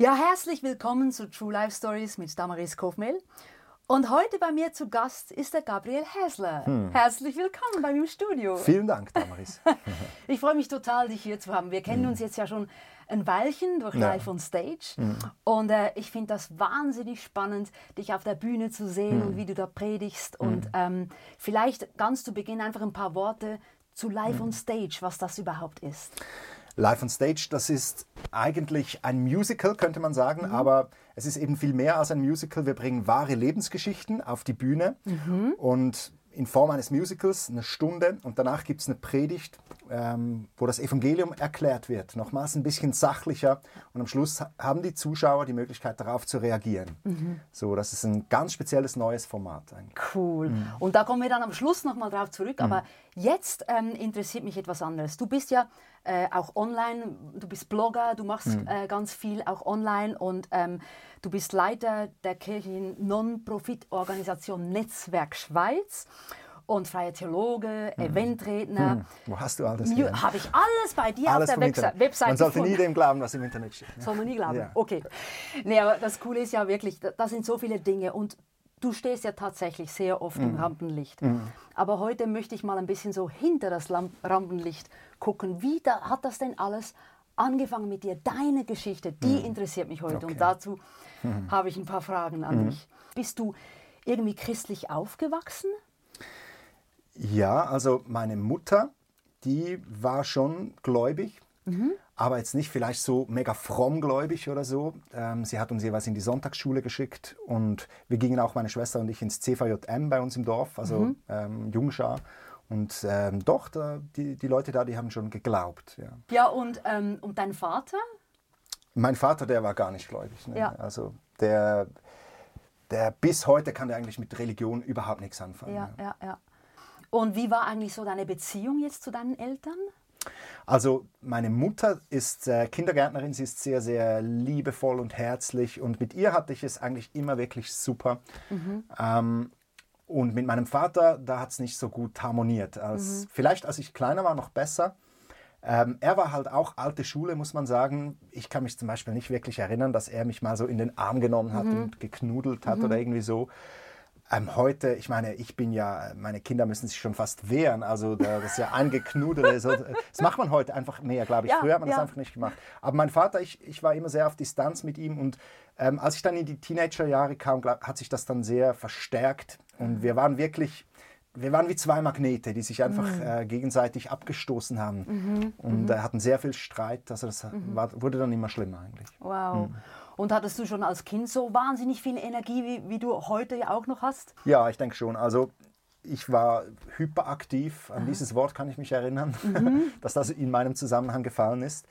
Ja, herzlich willkommen zu True Life Stories mit Damaris Kofmel. Und heute bei mir zu Gast ist der Gabriel Häsler. Hm. Herzlich willkommen bei mir im Studio. Vielen Dank, Damaris. ich freue mich total, dich hier zu haben. Wir kennen hm. uns jetzt ja schon ein Weilchen durch Live on Stage. Hm. Und äh, ich finde das wahnsinnig spannend, dich auf der Bühne zu sehen hm. und wie du da predigst. Hm. Und ähm, vielleicht ganz zu Beginn einfach ein paar Worte zu Live hm. on Stage, was das überhaupt ist. Live on Stage, das ist eigentlich ein Musical, könnte man sagen, mhm. aber es ist eben viel mehr als ein Musical. Wir bringen wahre Lebensgeschichten auf die Bühne mhm. und in Form eines Musicals eine Stunde und danach gibt es eine Predigt, ähm, wo das Evangelium erklärt wird. Nochmals ein bisschen sachlicher und am Schluss haben die Zuschauer die Möglichkeit darauf zu reagieren. Mhm. So, das ist ein ganz spezielles neues Format. Eigentlich. Cool. Mhm. Und da kommen wir dann am Schluss nochmal drauf zurück. Aber mhm. jetzt ähm, interessiert mich etwas anderes. Du bist ja äh, auch online, du bist Blogger, du machst mhm. äh, ganz viel auch online und ähm, du bist Leiter der kirchlichen Non-Profit-Organisation Netzwerk Schweiz und freier Theologe, mhm. Eventredner. Hm. Wo hast du alles? Habe ich alles bei dir alles auf der Webse Webseite Man sollte gefunden. nie dem glauben, was im Internet steht. Soll man nie glauben? Ja. Okay. Nee, aber das Coole ist ja wirklich, da sind so viele Dinge und du stehst ja tatsächlich sehr oft mhm. im Rampenlicht. Mhm. Aber heute möchte ich mal ein bisschen so hinter das Rampenlicht gucken. Wie da, hat das denn alles angefangen mit dir? Deine Geschichte, die mhm. interessiert mich heute. Okay. Und dazu mhm. habe ich ein paar Fragen an mhm. dich. Bist du irgendwie christlich aufgewachsen? Ja, also meine Mutter, die war schon gläubig. Mhm aber jetzt nicht vielleicht so mega frommgläubig oder so. Ähm, sie hat uns jeweils in die Sonntagsschule geschickt und wir gingen auch, meine Schwester und ich, ins CVJM bei uns im Dorf, also mhm. ähm, Jungschar. Und ähm, doch, da, die, die Leute da, die haben schon geglaubt. Ja, ja und, ähm, und dein Vater? Mein Vater, der war gar nicht gläubig. Ne? Ja. Also der, der bis heute kann der eigentlich mit Religion überhaupt nichts anfangen. Ja, ja, ja. Und wie war eigentlich so deine Beziehung jetzt zu deinen Eltern? Also meine Mutter ist äh, Kindergärtnerin, sie ist sehr, sehr liebevoll und herzlich und mit ihr hatte ich es eigentlich immer wirklich super. Mhm. Ähm, und mit meinem Vater, da hat es nicht so gut harmoniert. Als, mhm. Vielleicht als ich kleiner war, noch besser. Ähm, er war halt auch alte Schule, muss man sagen. Ich kann mich zum Beispiel nicht wirklich erinnern, dass er mich mal so in den Arm genommen hat mhm. und geknudelt hat mhm. oder irgendwie so. Ähm, heute, ich meine, ich bin ja, meine Kinder müssen sich schon fast wehren. Also das ist ja angeknudelt. so, das macht man heute einfach mehr, glaube ich. Ja, Früher hat man ja. das einfach nicht gemacht. Aber mein Vater, ich, ich war immer sehr auf Distanz mit ihm und ähm, als ich dann in die Teenagerjahre kam, glaub, hat sich das dann sehr verstärkt und wir waren wirklich wir waren wie zwei Magnete, die sich einfach mhm. äh, gegenseitig abgestoßen haben mhm. und mhm. äh, hatten sehr viel Streit. Also das mhm. war, wurde dann immer schlimmer eigentlich. Wow. Und hattest du schon als Kind so wahnsinnig viel Energie, wie, wie du heute ja auch noch hast? Ja, ich denke schon. Also ich war hyperaktiv, an Aha. dieses Wort kann ich mich erinnern, mhm. dass das in meinem Zusammenhang gefallen ist.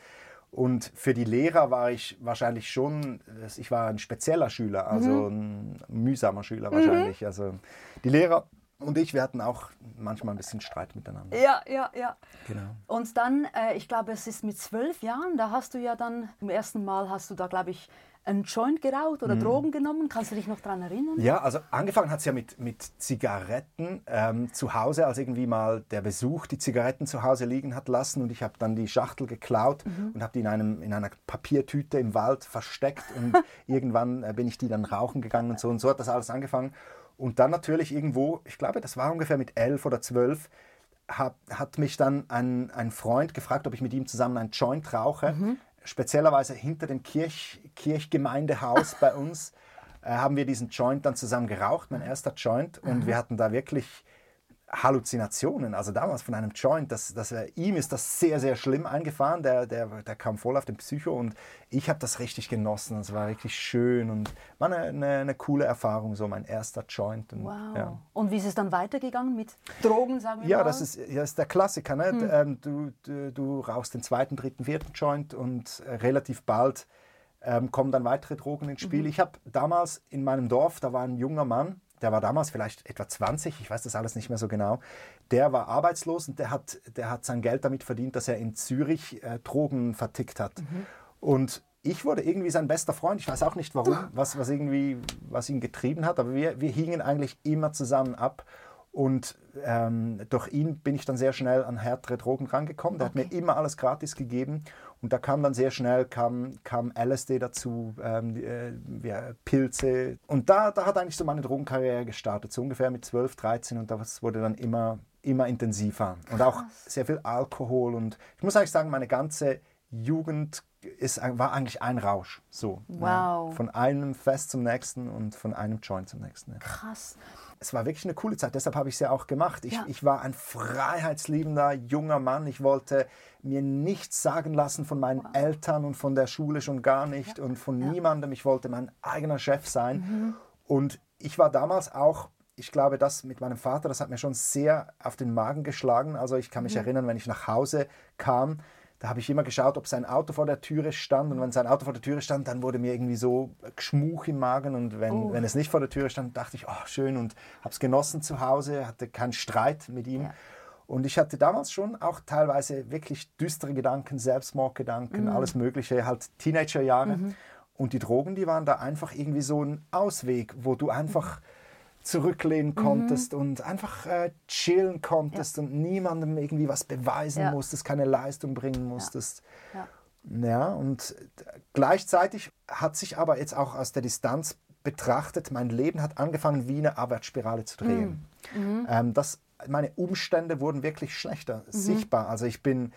Und für die Lehrer war ich wahrscheinlich schon, ich war ein spezieller Schüler, also mhm. ein mühsamer Schüler wahrscheinlich. Mhm. Also die Lehrer und ich, wir hatten auch manchmal ein bisschen Streit miteinander. Ja, ja, ja. Genau. Und dann, äh, ich glaube, es ist mit zwölf Jahren, da hast du ja dann, zum ersten Mal hast du da, glaube ich, einen Joint geraucht oder mhm. Drogen genommen? Kannst du dich noch daran erinnern? Ja, also angefangen hat es ja mit, mit Zigaretten ähm, zu Hause, als irgendwie mal der Besuch die Zigaretten zu Hause liegen hat lassen und ich habe dann die Schachtel geklaut mhm. und habe die in, einem, in einer Papiertüte im Wald versteckt und irgendwann äh, bin ich die dann rauchen gegangen und so und so hat das alles angefangen. Und dann natürlich irgendwo, ich glaube, das war ungefähr mit elf oder zwölf, hat, hat mich dann ein, ein Freund gefragt, ob ich mit ihm zusammen ein Joint rauche. Mhm speziellerweise hinter dem Kirch, Kirchgemeindehaus bei uns äh, haben wir diesen Joint dann zusammen geraucht, mein erster Joint. Und mhm. wir hatten da wirklich Halluzinationen, also damals von einem Joint, das, das, ihm ist das sehr, sehr schlimm eingefahren, der, der, der kam voll auf den Psycho und ich habe das richtig genossen, es war richtig schön und war eine, eine, eine, coole Erfahrung, so mein erster Joint. Und, wow. Ja. Und wie ist es dann weitergegangen mit Drogen, sagen wir ja, mal? Das ist, das ist der Klassiker, ne? Hm. Ähm, du, du, du rauchst den zweiten, dritten, vierten Joint und äh, relativ bald ähm, kommen dann weitere Drogen ins Spiel. Mhm. Ich habe damals in meinem Dorf, da war ein junger Mann, der war damals vielleicht etwa 20, ich weiß das alles nicht mehr so genau, der war arbeitslos und der hat, der hat sein Geld damit verdient, dass er in Zürich äh, Drogen vertickt hat. Mhm. Und ich wurde irgendwie sein bester Freund. Ich weiß auch nicht warum, was, was, irgendwie, was ihn getrieben hat, aber wir, wir hingen eigentlich immer zusammen ab. Und ähm, durch ihn bin ich dann sehr schnell an härtere Drogen rangekommen. Der okay. hat mir immer alles gratis gegeben. Und da kam dann sehr schnell kam, kam LSD dazu, ähm, äh, ja, Pilze. Und da, da hat eigentlich so meine Drogenkarriere gestartet, so ungefähr mit 12, 13. Und das wurde dann immer, immer intensiver. Und auch sehr viel Alkohol. Und ich muss eigentlich sagen, meine ganze Jugend ist, war eigentlich ein Rausch. So, wow. Ja, von einem Fest zum nächsten und von einem Joint zum nächsten. Ja. Krass es war wirklich eine coole Zeit. Deshalb habe ich es ja auch gemacht. Ich, Ja. ich war ein freiheitsliebender junger Mann. Ich wollte mir nichts sagen lassen von meinen Eltern und von der Schule schon gar nicht und von niemandem. Ich wollte mein eigener Chef sein. Mhm. Und ich war damals auch, ich glaube, das mit meinem Vater, das hat mir schon sehr auf den Magen geschlagen. Also ich kann mich Mhm. erinnern, wenn ich nach Hause kam, da habe ich immer geschaut, ob sein Auto vor der Türe stand. Und wenn sein Auto vor der Türe stand, dann wurde mir irgendwie so Geschmuch im Magen. Und wenn, Oh. wenn es nicht vor der Türe stand, dachte ich, oh, schön. Und habe es genossen zu Hause, hatte keinen Streit mit ihm. Ja. Und ich hatte damals schon auch teilweise wirklich düstere Gedanken, Selbstmordgedanken, Mhm. alles Mögliche, halt Teenagerjahre. Und die Drogen, die waren da einfach irgendwie so ein Ausweg, wo du einfach zurücklehnen konntest und einfach äh, chillen konntest und niemandem irgendwie was beweisen Ja. musstest, keine Leistung bringen musstest. Ja. Ja, und gleichzeitig hat sich aber jetzt auch aus der Distanz betrachtet, mein Leben hat angefangen wie eine Abwärtsspirale zu drehen. Ähm, das, meine Umstände wurden wirklich schlechter, sichtbar. Also ich bin,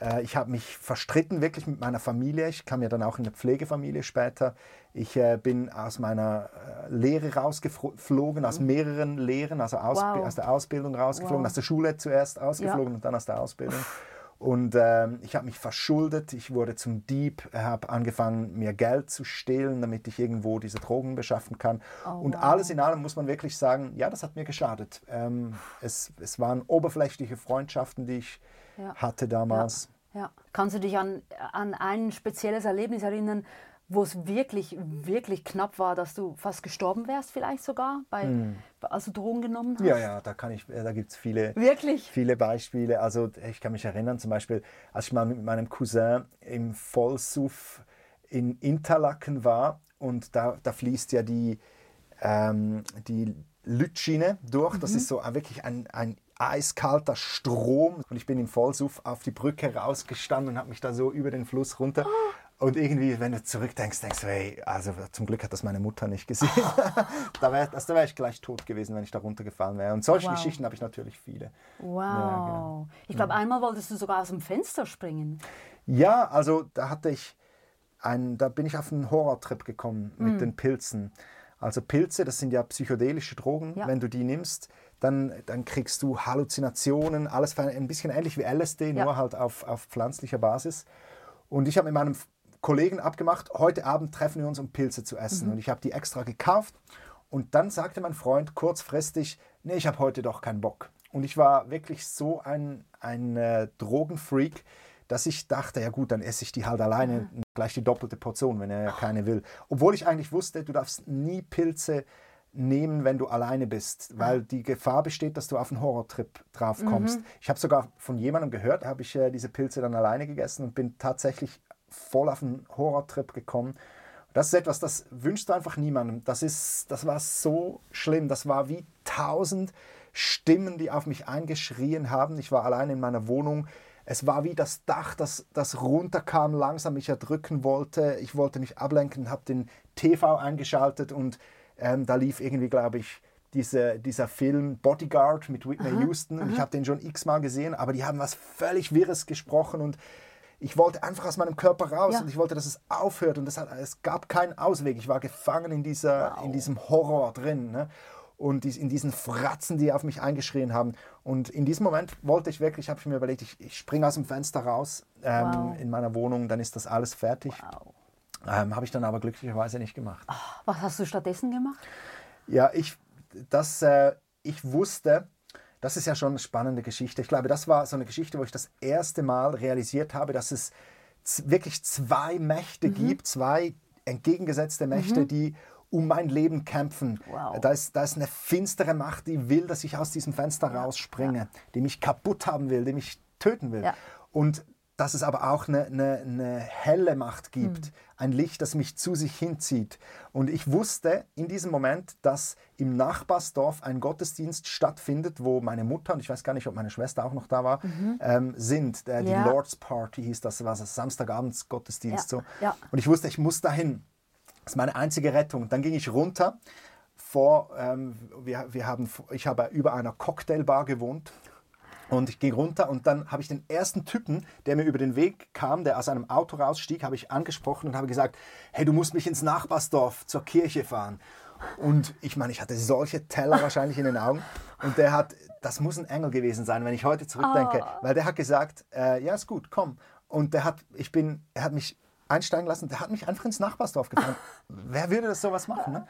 äh, ich habe mich verstritten wirklich mit meiner Familie. Ich kam ja dann auch in eine Pflegefamilie später. Ich äh, bin aus meiner äh, Lehre rausgeflogen, aus mehreren Lehren, also aus, Wow. aus der Ausbildung rausgeflogen, Wow. aus der Schule zuerst ausgeflogen und dann aus der Ausbildung. Und ähm, ich habe mich verschuldet, ich wurde zum Dieb, habe angefangen, mir Geld zu stehlen, damit ich irgendwo diese Drogen beschaffen kann. und wow. alles in allem muss man wirklich sagen, ja, das hat mir geschadet. Ähm, es, es waren oberflächliche Freundschaften, die ich Ja. hatte damals. Ja. Kannst du dich an, an ein spezielles Erlebnis erinnern, wo es wirklich, wirklich knapp war, dass du fast gestorben wärst, vielleicht sogar, bei, als du Drogen genommen hast? Ja, ja, da, kann ich, äh, da gibt es viele, Wirklich? viele Beispiele. Also ich kann mich erinnern, zum Beispiel, als ich mal mit meinem Cousin im Vollsuff in Interlaken war und da, da fließt ja die, ähm, die Lütschine durch. Das ist so wirklich ein, ein eiskalter Strom. Und ich bin im Vollsuff auf die Brücke rausgestanden und habe mich da so über den Fluss runter. Und irgendwie, wenn du zurückdenkst, denkst du, hey, also zum Glück hat das meine Mutter nicht gesehen. da wäre also, da wär ich gleich tot gewesen, wenn ich da runtergefallen wäre. Und solche Wow. Geschichten habe ich natürlich viele. Wow. genau. Ich glaube, einmal wolltest du sogar aus dem Fenster springen. Ja, also da hatte ich ein, da bin ich auf einen Horrortrip gekommen mit den Pilzen. Also Pilze, das sind ja psychedelische Drogen. Ja. Wenn du die nimmst, dann, dann kriegst du Halluzinationen, alles ein bisschen ähnlich wie LSD, Ja. nur halt auf, auf pflanzlicher Basis. Und ich habe mit meinem Kollegen abgemacht, heute Abend treffen wir uns, um Pilze zu essen. Und ich habe die extra gekauft. Und dann sagte mein Freund kurzfristig, nee, ich habe heute doch keinen Bock. Und ich war wirklich so ein, ein äh, Drogenfreak, dass ich dachte, ja gut, dann esse ich die halt alleine, gleich die doppelte Portion, wenn er ja keine will. Obwohl ich eigentlich wusste, du darfst nie Pilze nehmen, wenn du alleine bist, weil die Gefahr besteht, dass du auf einen Horrortrip drauf kommst. Ich habe sogar von jemandem gehört, habe ich äh, diese Pilze dann alleine gegessen und bin tatsächlich voll auf einen Horrortrip gekommen. Das ist etwas, das wünschst du einfach niemandem. Das, ist, das war so schlimm. Das war wie tausend Stimmen, die auf mich eingeschrien haben. Ich war allein in meiner Wohnung. Es war wie das Dach, das, das runterkam, langsam mich erdrücken wollte. Ich wollte mich ablenken, habe den TV eingeschaltet und ähm, da lief irgendwie, glaube ich, diese, dieser Film Bodyguard mit Whitney Houston. Und ich habe den schon x-mal gesehen, aber die haben was völlig Wirres gesprochen und ich wollte einfach aus meinem Körper raus Ja. und ich wollte, dass es aufhört und das hat, es gab keinen Ausweg. Ich war gefangen in, dieser, in diesem Horror drin ne? und in diesen Fratzen, die auf mich eingeschrien haben. Und in diesem Moment wollte ich wirklich, habe ich mir überlegt, ich, ich springe aus dem Fenster raus ähm, Wow. in meiner Wohnung, dann ist das alles fertig. Wow. Ähm, habe ich dann aber glücklicherweise nicht gemacht. Was hast du stattdessen gemacht? Ja, ich, das, äh, ich wusste, das ist ja schon eine spannende Geschichte. Ich glaube, das war so eine Geschichte, wo ich das erste Mal realisiert habe, dass es wirklich zwei Mächte gibt, zwei entgegengesetzte Mächte, die um mein Leben kämpfen. Wow. Da, ist, da ist eine finstere Macht, die will, dass ich aus diesem Fenster rausspringe, die mich kaputt haben will, die mich töten will. Ja. Und dass es aber auch eine, eine, eine helle Macht gibt, mhm. ein Licht, das mich zu sich hinzieht. Und ich wusste in diesem Moment, dass im Nachbarsdorf ein Gottesdienst stattfindet, wo meine Mutter und ich weiß gar nicht, ob meine Schwester auch noch da war, mhm. ähm, sind. Äh, die ja. Lord's Party hieß das, war das Samstagabends Gottesdienst. Ja. So. Ja. Und ich wusste, ich muss dahin. Das ist meine einzige Rettung. Dann ging ich runter. Vor, ähm, wir, wir haben, ich habe über einer Cocktailbar gewohnt und ich ging runter und dann habe ich den ersten Typen, der mir über den Weg kam, der aus einem Auto rausstieg, habe ich angesprochen und habe gesagt, hey, du musst mich ins Nachbarsdorf zur Kirche fahren. Und ich meine, ich hatte solche Teller wahrscheinlich in den Augen. Und der hat, das muss ein Engel gewesen sein, wenn ich heute zurückdenke, oh. weil der hat gesagt, äh, ja ist gut, komm. Und der hat, ich bin, er hat mich einsteigen lassen, der hat mich einfach ins Nachbarsdorf gefahren. Wer würde das sowas machen? Ne?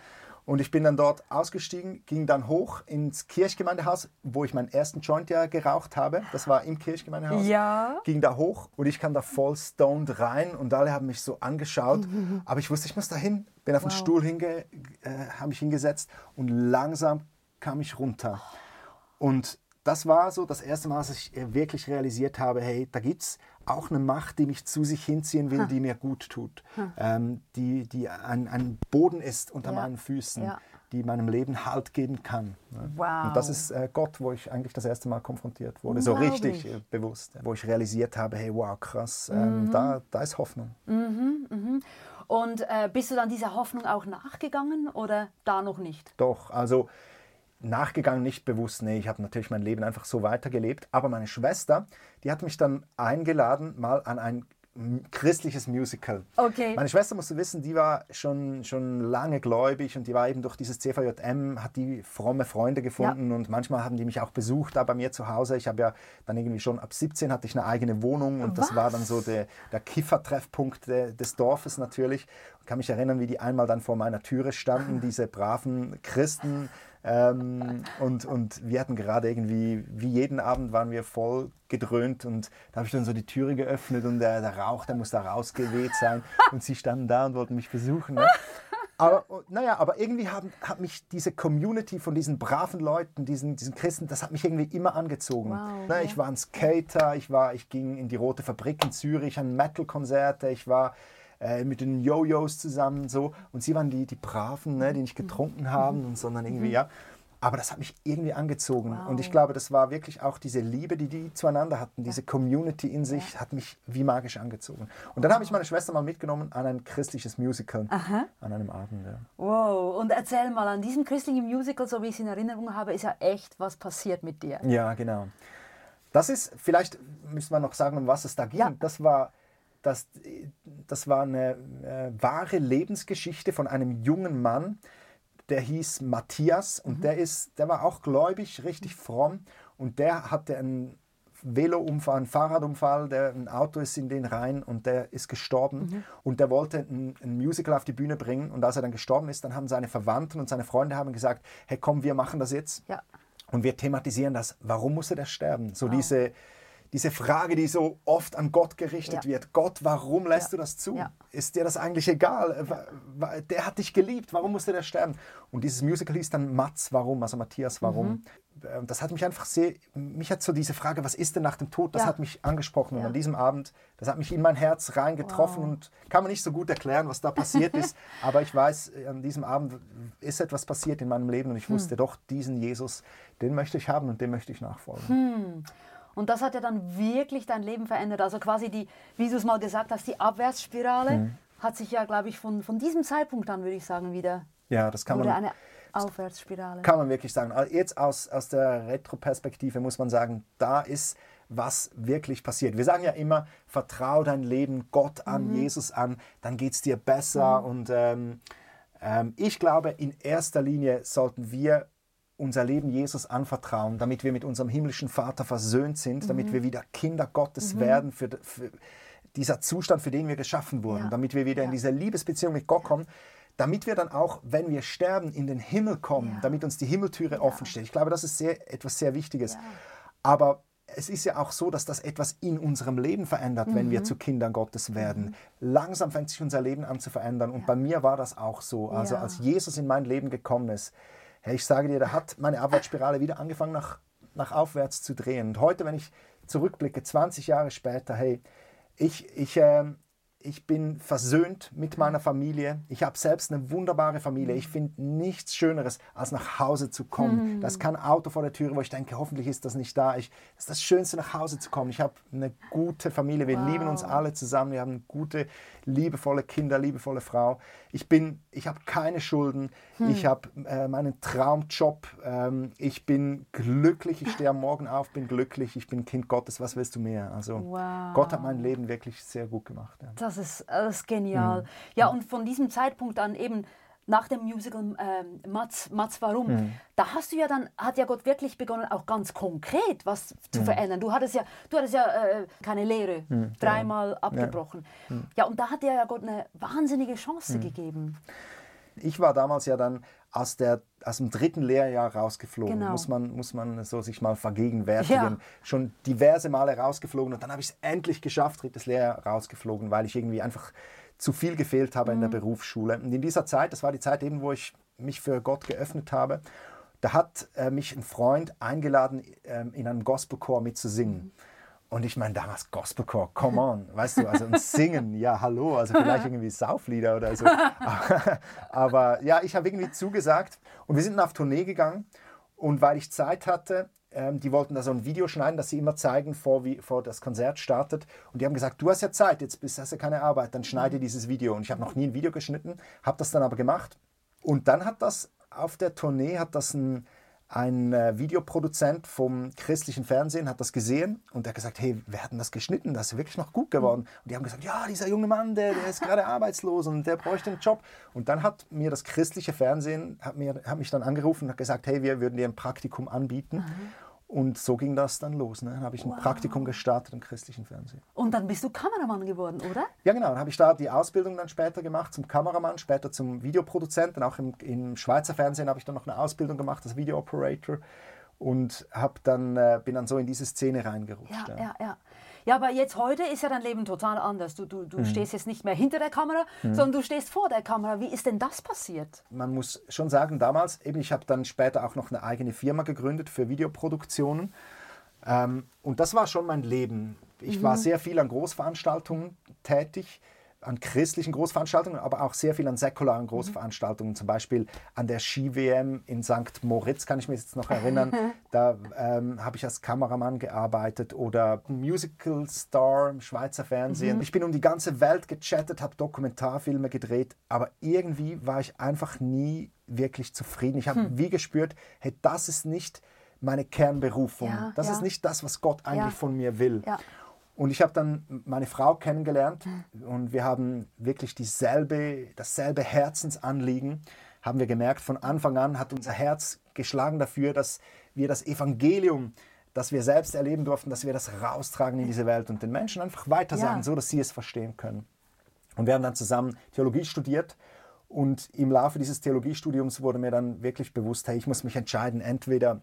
Und ich bin dann dort ausgestiegen, ging dann hoch ins Kirchgemeindehaus, wo ich meinen ersten Joint ja geraucht habe. Das war im Kirchgemeindehaus. Ja. Ging da hoch und ich kam da voll stoned rein und alle haben mich so angeschaut. Aber ich wusste, ich muss da hin. Bin auf wow. den Stuhl hinge, äh, habe mich hingesetzt und langsam kam ich runter. Und das war so das erste Mal, dass ich äh, wirklich realisiert habe, hey, da gibt es auch eine Macht, die mich zu sich hinziehen will, ha. die mir gut tut, ähm, die, die ein, ein Boden ist unter ja. meinen Füßen, ja. die meinem Leben Halt geben kann. Ne? Wow. Und das ist äh, Gott, wo ich eigentlich das erste Mal konfrontiert wurde, so richtig äh, bewusst, wo ich realisiert habe, hey, wow, krass, ähm, mhm. da, da ist Hoffnung. Mhm, mhm. Und äh, bist du dann dieser Hoffnung auch nachgegangen oder da noch nicht? Doch, also nachgegangen, nicht bewusst. Nee, ich habe natürlich mein Leben einfach so weitergelebt. Aber meine Schwester, die hat mich dann eingeladen, mal an ein christliches Musical. Okay. Meine Schwester, musst du wissen, die war schon, schon lange gläubig und die war eben durch dieses CVJM, hat die fromme Freunde gefunden ja. und manchmal haben die mich auch besucht da bei mir zu Hause. Ich habe ja dann irgendwie schon ab 17 hatte ich eine eigene Wohnung und Was? das war dann so der, der Kiffertreffpunkt des Dorfes natürlich. Ich kann mich erinnern, wie die einmal dann vor meiner Türe standen, diese braven Christen, ähm, und, und wir hatten gerade irgendwie, wie jeden Abend waren wir voll gedröhnt und da habe ich dann so die Türe geöffnet und der, der Rauch, der muss da rausgeweht sein und sie standen da und wollten mich besuchen. Ne? Aber, naja, aber irgendwie haben, hat mich diese Community von diesen braven Leuten, diesen, diesen Christen, das hat mich irgendwie immer angezogen. Wow, ne, ja. Ich war ein Skater, ich, war, ich ging in die Rote Fabrik in Zürich an Metal-Konzerte, ich war äh, mit den Jojos zusammen so. Und sie waren die, die Braven, ne, die nicht getrunken haben, mhm. sondern irgendwie, mhm. ja. Aber das hat mich irgendwie angezogen. Wow. Und ich glaube, das war wirklich auch diese Liebe, die die zueinander hatten, diese Community in sich, ja. hat mich wie magisch angezogen. Und dann habe ich meine Schwester mal mitgenommen an ein christliches Musical Aha. an einem Abend. Ja. Wow, und erzähl mal, an diesem christlichen Musical, so wie ich es in Erinnerung habe, ist ja echt was passiert mit dir. Ja, genau. Das ist, vielleicht müssen wir noch sagen, um was es da ging. Ja. Das war das, das war eine äh, wahre Lebensgeschichte von einem jungen Mann, der hieß Matthias und mhm. der, ist, der war auch gläubig, richtig fromm und der hatte einen Velounfall, einen Fahrradunfall, der, ein Auto ist in den rein und der ist gestorben mhm. und der wollte ein, ein, Musical auf die Bühne bringen und als er dann gestorben ist, dann haben seine Verwandten und seine Freunde haben gesagt, hey komm, wir machen das jetzt ja. und wir thematisieren das, warum musste der sterben? So wow. diese diese Frage, die so oft an Gott gerichtet ja. wird. Gott, warum lässt ja. du das zu? Ja. Ist dir das eigentlich egal? Der hat dich geliebt, warum musste der sterben? Und dieses Musical hieß dann Mats, warum? Also Matthias, warum? Mhm. Ähm, das hat mich einfach sehr, mich hat so diese Frage, was ist denn nach dem Tod, das hat mich angesprochen. Und an diesem Abend, das hat mich in mein Herz reingetroffen wow. und kann man nicht so gut erklären, was da passiert ist. Aber ich weiß, an diesem Abend ist etwas passiert in meinem Leben und ich hm. wusste doch, diesen Jesus, den möchte ich haben und dem möchte ich nachfolgen. Hm. Und das hat ja dann wirklich dein Leben verändert. Also quasi die, wie du es mal gesagt hast, die Abwärtsspirale mhm. hat sich ja, glaube ich, von, von diesem Zeitpunkt an, würde ich sagen, wieder. Ja, das kann man. eine Aufwärtsspirale. Kann man wirklich sagen. Jetzt aus, aus der Retroperspektive muss man sagen, da ist was wirklich passiert. Wir sagen ja immer, vertrau dein Leben Gott an, mhm. Jesus an, dann geht es dir besser. Mhm. Und ähm, ähm, ich glaube, in erster Linie sollten wir unser Leben Jesus anvertrauen, damit wir mit unserem himmlischen Vater versöhnt sind, mhm. damit wir wieder Kinder Gottes mhm. werden für, für, dieser Zustand, für den wir geschaffen wurden, ja. damit wir wieder ja. in diese Liebesbeziehung mit Gott kommen, damit wir dann auch, wenn wir sterben, in den Himmel kommen, ja. damit uns die Himmeltüre offen steht. Ich glaube, das ist sehr, etwas sehr Wichtiges. Aber es ist ja auch so, dass das etwas in unserem Leben verändert, mhm. wenn wir mhm. zu Kindern Gottes werden. Mhm. Langsam fängt sich unser Leben an zu verändern. Und bei mir war das auch so. Also als Jesus in mein Leben gekommen ist, Hey, ich sage dir, da hat meine Abwärtsspirale wieder angefangen nach, nach aufwärts zu drehen. Und heute, wenn ich zurückblicke, 20 Jahre später, hey, Ich, ich, äh, ich bin versöhnt mit meiner Familie. Ich habe selbst eine wunderbare Familie. Ich finde nichts Schöneres, als nach Hause zu kommen. Mhm. Da ist kein Auto vor der Tür, wo ich denke, hoffentlich ist das nicht da. Ich, das ist das Schönste, nach Hause zu kommen. Ich habe eine gute Familie. Wir wow. lieben uns alle zusammen. Wir haben gute, liebevolle Kinder, liebevolle Frau. Ich bin, ich habe keine Schulden. Hm. Ich habe äh, meinen Traumjob. Ähm, ich bin glücklich. Ich stehe am Morgen auf, bin glücklich. Ich bin Kind Gottes. Was willst du mehr? Also wow. Gott hat mein Leben wirklich sehr gut gemacht. Ja. Das, ist, das ist genial. Mhm. Ja, und von diesem Zeitpunkt an eben nach dem Musical ähm, Mats, Mats Warum, mhm. da hast du ja dann, hat ja Gott wirklich begonnen, auch ganz konkret was zu mhm. verändern. Du hattest ja, du hattest ja äh, keine Lehre, mhm. dreimal ja. abgebrochen. Ja. Mhm. ja. und da hat dir ja Gott eine wahnsinnige Chance mhm. gegeben. Ich war damals ja dann aus, der, aus dem dritten Lehrjahr rausgeflogen, genau. muss, man, muss man so sich mal vergegenwärtigen. Ja. Schon diverse Male rausgeflogen und dann habe ich es endlich geschafft, drittes Lehrjahr rausgeflogen, weil ich irgendwie einfach zu viel gefehlt habe mhm. in der mhm. Berufsschule. Und in dieser Zeit, das war die Zeit eben, wo ich mich für Gott geöffnet habe, da hat äh, mich ein Freund eingeladen, äh, in einem Gospelchor mitzusingen. Mhm. Und ich meine, damals Gospelchor, come on, weißt du, also ein Singen, ja, hallo, also vielleicht irgendwie Sauflieder oder so. Aber ja, ich habe irgendwie zugesagt und wir sind auf Tournee gegangen und weil ich Zeit hatte, ähm, die wollten da so ein Video schneiden, das sie immer zeigen, vor, wie, vor das Konzert startet. Und die haben gesagt, du hast ja Zeit, jetzt bist, hast du keine Arbeit, dann schneide dieses Video. Und ich habe noch nie ein Video geschnitten, habe das dann aber gemacht. Und dann hat das auf der Tournee, hat das ein, ein äh, Videoproduzent vom christlichen Fernsehen hat das gesehen und hat gesagt, hey, wir hatten das geschnitten, das ist wirklich noch gut geworden. Und die haben gesagt, ja, dieser junge Mann, der, der ist gerade arbeitslos und der bräuchte einen Job. Und dann hat mir das christliche Fernsehen, hat, mir, hat mich dann angerufen und hat gesagt, hey, wir würden dir ein Praktikum anbieten. Mhm. Und so ging das dann los. Ne? Dann habe ich ein wow. Praktikum gestartet im christlichen Fernsehen. Und dann bist du Kameramann geworden, oder? Ja, genau. Dann habe ich da die Ausbildung dann später gemacht zum Kameramann, später zum Videoproduzenten. Auch im, im Schweizer Fernsehen habe ich dann noch eine Ausbildung gemacht als Videooperator und hab dann, äh, bin dann so in diese Szene reingerutscht. Ja, ja, ja. Ja. Aber jetzt heute ist ja dein Leben total anders. Du, du, du mhm. stehst jetzt nicht mehr hinter der Kamera, mhm. sondern du stehst vor der Kamera. Wie ist denn das passiert? Man muss schon sagen, damals, eben ich habe dann später auch noch eine eigene Firma gegründet für Videoproduktionen. Ähm, und das war schon mein Leben. Ich mhm. war sehr viel an Großveranstaltungen tätig an christlichen Großveranstaltungen, aber auch sehr viel an säkularen Großveranstaltungen, mhm. zum Beispiel an der Ski-WM in St. Moritz, kann ich mich jetzt noch erinnern. da ähm, habe ich als Kameramann gearbeitet oder Musical Star im Schweizer Fernsehen. Mhm. Ich bin um die ganze Welt gechattet, habe Dokumentarfilme gedreht, aber irgendwie war ich einfach nie wirklich zufrieden. Ich habe hm. wie gespürt, hey, das ist nicht meine Kernberufung. Ja, das ja. ist nicht das, was Gott eigentlich ja. von mir will. Und ich habe dann meine Frau kennengelernt und wir haben wirklich dieselbe, dasselbe Herzensanliegen. Haben wir gemerkt, von Anfang an hat unser Herz geschlagen dafür, dass wir das Evangelium, das wir selbst erleben durften, dass wir das raustragen in diese Welt und den Menschen einfach weitersagen, ja. so dass sie es verstehen können. Und wir haben dann zusammen Theologie studiert und im Laufe dieses Theologiestudiums wurde mir dann wirklich bewusst, hey, ich muss mich entscheiden, entweder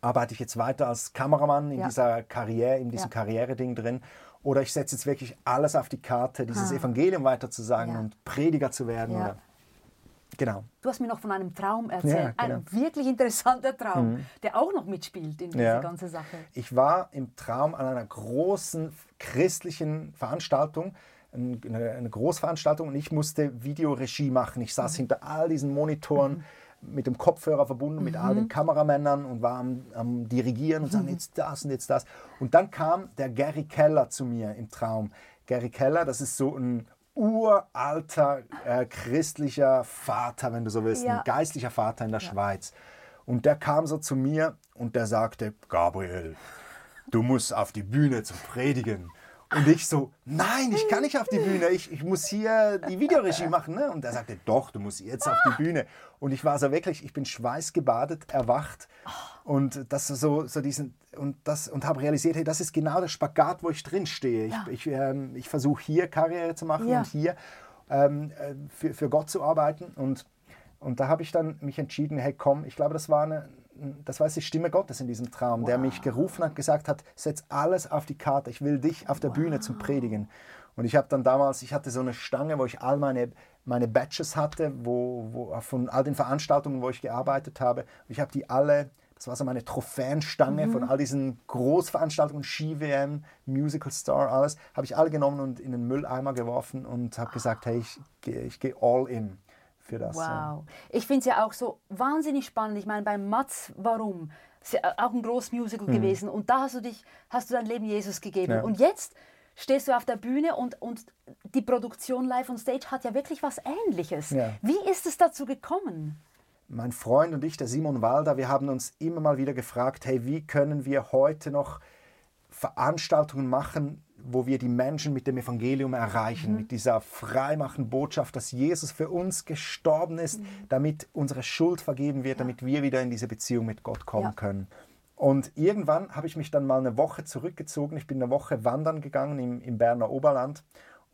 arbeite ich jetzt weiter als Kameramann in ja. dieser Karriere, in diesem ja. Karriereding drin. Oder ich setze jetzt wirklich alles auf die Karte, dieses ah. Evangelium weiterzusagen ja. und Prediger zu werden. Oder, genau. Du hast mir noch von einem Traum erzählt. Genau. Ein wirklich interessanter Traum, mhm. der auch noch mitspielt in dieser ganze Sache. Ich war im Traum an einer großen christlichen Veranstaltung eine, eine Großveranstaltung und ich musste Videoregie machen. Ich saß mhm. hinter all diesen Monitoren. Mhm mit dem Kopfhörer verbunden, mhm. mit all den mhm. Kameramännern und war am, am Dirigieren und sagen, mhm. jetzt das und jetzt das. Und dann kam der Gary Keller zu mir im Traum. Gary Keller, das ist so ein uralter äh, christlicher Vater, wenn du so willst, ja. ein geistlicher Vater in der ja. Schweiz. Und der kam so zu mir und der sagte, Gabriel, du musst auf die Bühne zum Predigen. Und ich so, nein, ich kann nicht auf die Bühne, ich, ich muss hier die Videoregie machen. Ne? Und er sagte, doch, du musst jetzt auf die Bühne. Und ich war so wirklich, ich bin schweißgebadet, erwacht und das so, so diesen und das und habe realisiert, hey, das ist genau der Spagat, wo ich drin stehe. Ich, ja. ich, ähm, ich versuche hier Karriere zu machen ja. und hier ähm, äh, für, für Gott zu arbeiten. Und, und da habe ich dann mich entschieden, hey, komm, ich glaube, das war eine, das war die Stimme Gottes in diesem Traum, wow. der mich gerufen hat, gesagt hat, setz alles auf die Karte, ich will dich auf der wow. Bühne zum Predigen. Und ich habe dann damals, ich hatte so eine Stange, wo ich all meine, meine Badges hatte, wo, wo, von all den Veranstaltungen, wo ich gearbeitet habe. Ich habe die alle Das war so meine Trophäenstange mhm. von all diesen Großveranstaltungen, Ski-WM, Musical Star, alles. Habe ich alle genommen und in den Mülleimer geworfen und habe gesagt, hey, ich gehe ich geh all in für das. Wow. Ich finde es ja auch so wahnsinnig spannend. Ich meine, bei Mats, warum? Ist ja auch ein großes Musical mhm. gewesen. Und da hast du dich, hast du dein Leben Jesus gegeben. Ja. Und jetzt stehst du auf der Bühne und, und die Produktion Live on Stage hat ja wirklich was Ähnliches. Ja. Wie ist es dazu gekommen? Mein Freund und ich, der Simon Walder, wir haben uns immer mal wieder gefragt, hey, wie können wir heute noch Veranstaltungen machen, wo wir die Menschen mit dem Evangelium erreichen, mhm. mit dieser freimachenden Botschaft, dass Jesus für uns gestorben ist, mhm. damit unsere Schuld vergeben wird, ja. damit wir wieder in diese Beziehung mit Gott kommen ja. können. Und irgendwann habe ich mich dann mal eine Woche zurückgezogen. Ich bin eine Woche wandern gegangen im, im Berner Oberland.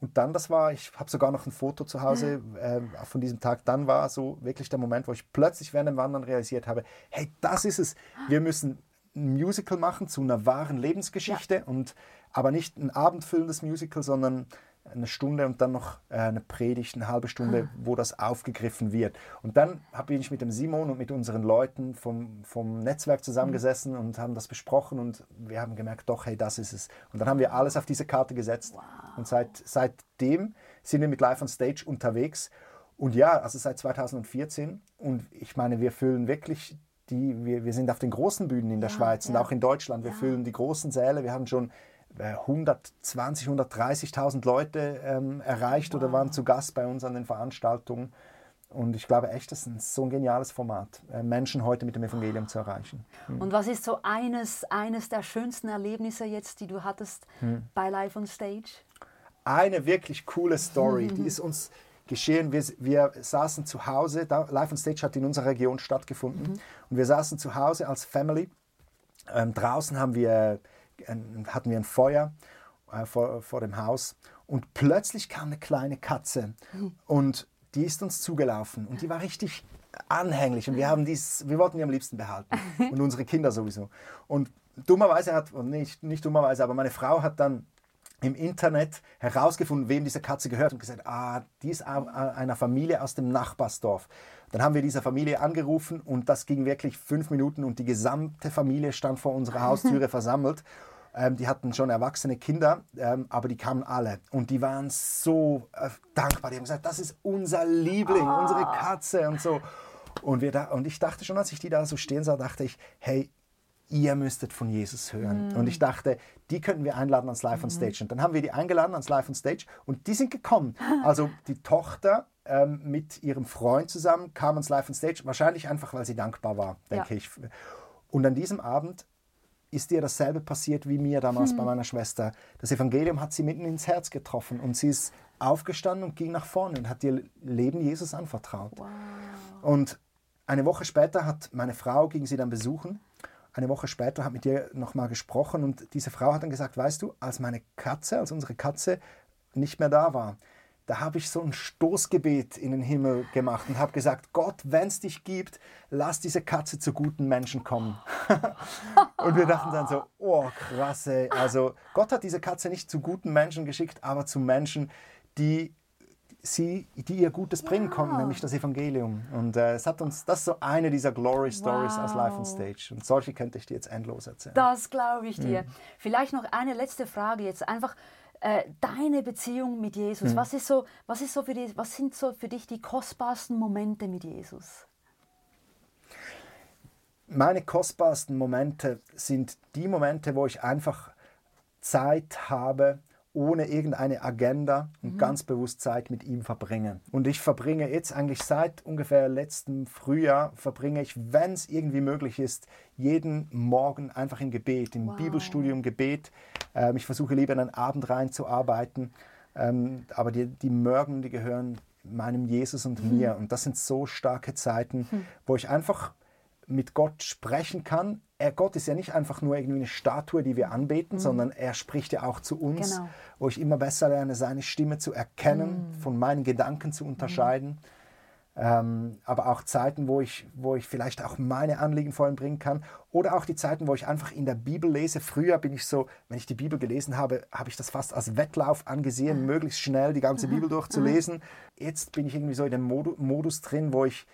Und dann, das war, ich habe sogar noch ein Foto zu Hause äh, von diesem Tag. Dann war so wirklich der Moment, wo ich plötzlich während dem Wandern realisiert habe, hey, das ist es. Wir müssen ein Musical machen zu einer wahren Lebensgeschichte ja. und aber nicht ein abendfüllendes Musical, sondern eine Stunde und dann noch äh, eine Predigt, eine halbe Stunde, ah. wo das aufgegriffen wird. Und dann bin ich mit dem Simon und mit unseren Leuten vom, vom Netzwerk zusammengesessen mhm. und haben das besprochen und wir haben gemerkt, doch, hey, das ist es. Und dann haben wir alles auf diese Karte gesetzt. Wow. Und seit, seitdem sind wir mit Live on Stage unterwegs. Und ja, also seit 2014. Und ich meine, wir füllen wirklich die, wir, wir sind auf den großen Bühnen in der ja, Schweiz ja. und auch in Deutschland. Wir ja. füllen die großen Säle. Wir haben schon 120, 130.000 Leute ähm, erreicht wow. oder waren zu Gast bei uns an den Veranstaltungen. Und ich glaube echt, das ist so ein geniales Format, äh, Menschen heute mit dem Evangelium zu erreichen. Hm. Und was ist so eines, eines der schönsten Erlebnisse jetzt, die du hattest hm. bei Live on Stage? Eine wirklich coole Story, die ist uns geschehen. Wir, wir saßen zu Hause, da, Live on Stage hat in unserer Region stattgefunden. Mhm. Und wir saßen zu Hause als Family. Ähm, draußen haben wir hatten wir ein Feuer äh, vor, vor dem Haus und plötzlich kam eine kleine Katze und die ist uns zugelaufen und die war richtig anhänglich und wir haben dies, wir wollten die am liebsten behalten und unsere Kinder sowieso. Und dummerweise hat, nicht, nicht dummerweise, aber meine Frau hat dann im Internet herausgefunden, wem diese Katze gehört und gesagt, ah, die ist einer Familie aus dem Nachbarsdorf. Dann haben wir diese Familie angerufen und das ging wirklich fünf Minuten und die gesamte Familie stand vor unserer Haustüre versammelt. Ähm, die hatten schon erwachsene Kinder, ähm, aber die kamen alle und die waren so äh, dankbar. Die haben gesagt, das ist unser Liebling, ah. unsere Katze und so. Und, wir da, und ich dachte schon, als ich die da so stehen sah, dachte ich, hey, ihr müsstet von Jesus hören. Mhm. Und ich dachte, die könnten wir einladen ans Live on mhm. Stage. Und dann haben wir die eingeladen ans Live on Stage und die sind gekommen. Also die Tochter ähm, mit ihrem Freund zusammen kam ans Live on Stage, wahrscheinlich einfach, weil sie dankbar war, denke ja. ich. Und an diesem Abend ist ihr dasselbe passiert wie mir damals hm. bei meiner Schwester. Das Evangelium hat sie mitten ins Herz getroffen und sie ist aufgestanden und ging nach vorne und hat ihr Leben Jesus anvertraut. Wow. Und eine Woche später hat meine Frau, ging sie dann besuchen, eine Woche später hat mit ihr nochmal gesprochen und diese Frau hat dann gesagt, weißt du, als meine Katze, als unsere Katze nicht mehr da war, da habe ich so ein Stoßgebet in den Himmel gemacht und habe gesagt, Gott, wenn es dich gibt, lass diese Katze zu guten Menschen kommen. und wir dachten dann so, oh krasse, also Gott hat diese Katze nicht zu guten Menschen geschickt, aber zu Menschen, die sie, die ihr Gutes bringen ja. konnten, nämlich das Evangelium. Und äh, es hat uns, das ist so eine dieser Glory Stories wow. aus Life on Stage. Und solche könnte ich dir jetzt endlos erzählen. Das glaube ich dir. Mhm. Vielleicht noch eine letzte Frage jetzt einfach äh, deine Beziehung mit Jesus. Mhm. Was, ist so, was, ist so für die, was sind so für dich die kostbarsten Momente mit Jesus? Meine kostbarsten Momente sind die Momente, wo ich einfach Zeit habe, ohne irgendeine Agenda und mhm. ganz bewusst Zeit mit ihm verbringen. Und ich verbringe jetzt eigentlich seit ungefähr letztem Frühjahr, verbringe ich, wenn es irgendwie möglich ist, jeden Morgen einfach im Gebet, im wow. Bibelstudium Gebet. Ähm, ich versuche lieber in einen Abend reinzuarbeiten, ähm, aber die, die Morgen, die gehören meinem Jesus und mhm. mir. Und das sind so starke Zeiten, mhm. wo ich einfach mit Gott sprechen kann. Er, Gott ist ja nicht einfach nur irgendwie eine Statue, die wir anbeten, mhm. sondern er spricht ja auch zu uns, genau. wo ich immer besser lerne, seine Stimme zu erkennen, mhm. von meinen Gedanken zu unterscheiden. Mhm. Ähm, aber auch Zeiten, wo ich, wo ich vielleicht auch meine Anliegen vor ihm bringen kann. Oder auch die Zeiten, wo ich einfach in der Bibel lese. Früher bin ich so, wenn ich die Bibel gelesen habe, habe ich das fast als Wettlauf angesehen, mhm. möglichst schnell die ganze Bibel durchzulesen. Jetzt bin ich irgendwie so in dem Modus drin, wo ich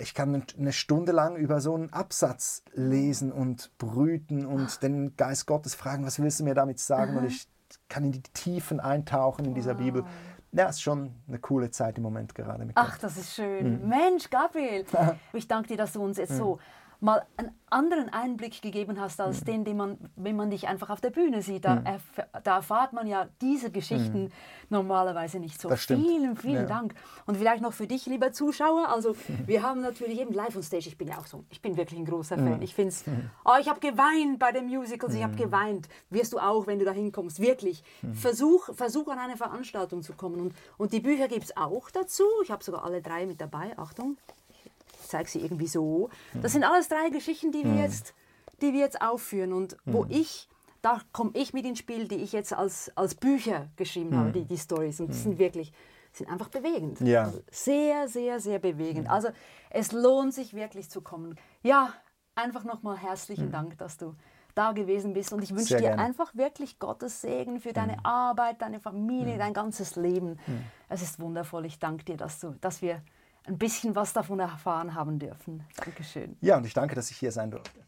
ich kann eine Stunde lang über so einen Absatz lesen und brüten und den Geist Gottes fragen, was willst du mir damit sagen? Und ich kann in die Tiefen eintauchen in dieser wow. Bibel. Ja, ist schon eine coole Zeit im Moment gerade. Mit Ach, das ist schön. Mhm. Mensch, Gabriel, ich danke dir, dass du uns jetzt mhm. so mal einen anderen Einblick gegeben hast als mhm. den, den man, wenn man dich einfach auf der Bühne sieht. Da, mhm. erf da erfahrt man ja diese Geschichten mhm. normalerweise nicht so. Vielen, vielen ja. Dank. Und vielleicht noch für dich, lieber Zuschauer. Also wir haben natürlich eben Live on Stage. Ich bin ja auch so, ich bin wirklich ein großer Fan. Ich finde es, oh, ich habe geweint bei den Musicals. Ich habe geweint. Wirst du auch, wenn du da hinkommst. Wirklich. Versuch, versuch an eine Veranstaltung zu kommen. Und, und die Bücher gibt es auch dazu. Ich habe sogar alle drei mit dabei. Achtung zeige sie irgendwie so. Das sind alles drei Geschichten, die wir mhm. jetzt, die wir jetzt aufführen und wo mhm. ich da komme ich mit ins Spiel, die ich jetzt als, als Bücher geschrieben habe, die, die Stories. Und die sind wirklich, sind einfach bewegend. Ja. Also sehr, sehr, sehr bewegend. Also es lohnt sich wirklich zu kommen. Ja, einfach nochmal herzlichen Dank, dass du da gewesen bist. Und ich wünsche dir gerne. einfach wirklich Gottes Segen für deine Arbeit, deine Familie, dein ganzes Leben. Es ist wundervoll. Ich danke dir, dass, du, dass wir ein bisschen was davon erfahren haben dürfen. Dankeschön. Ja, und ich danke, dass ich hier sein durfte.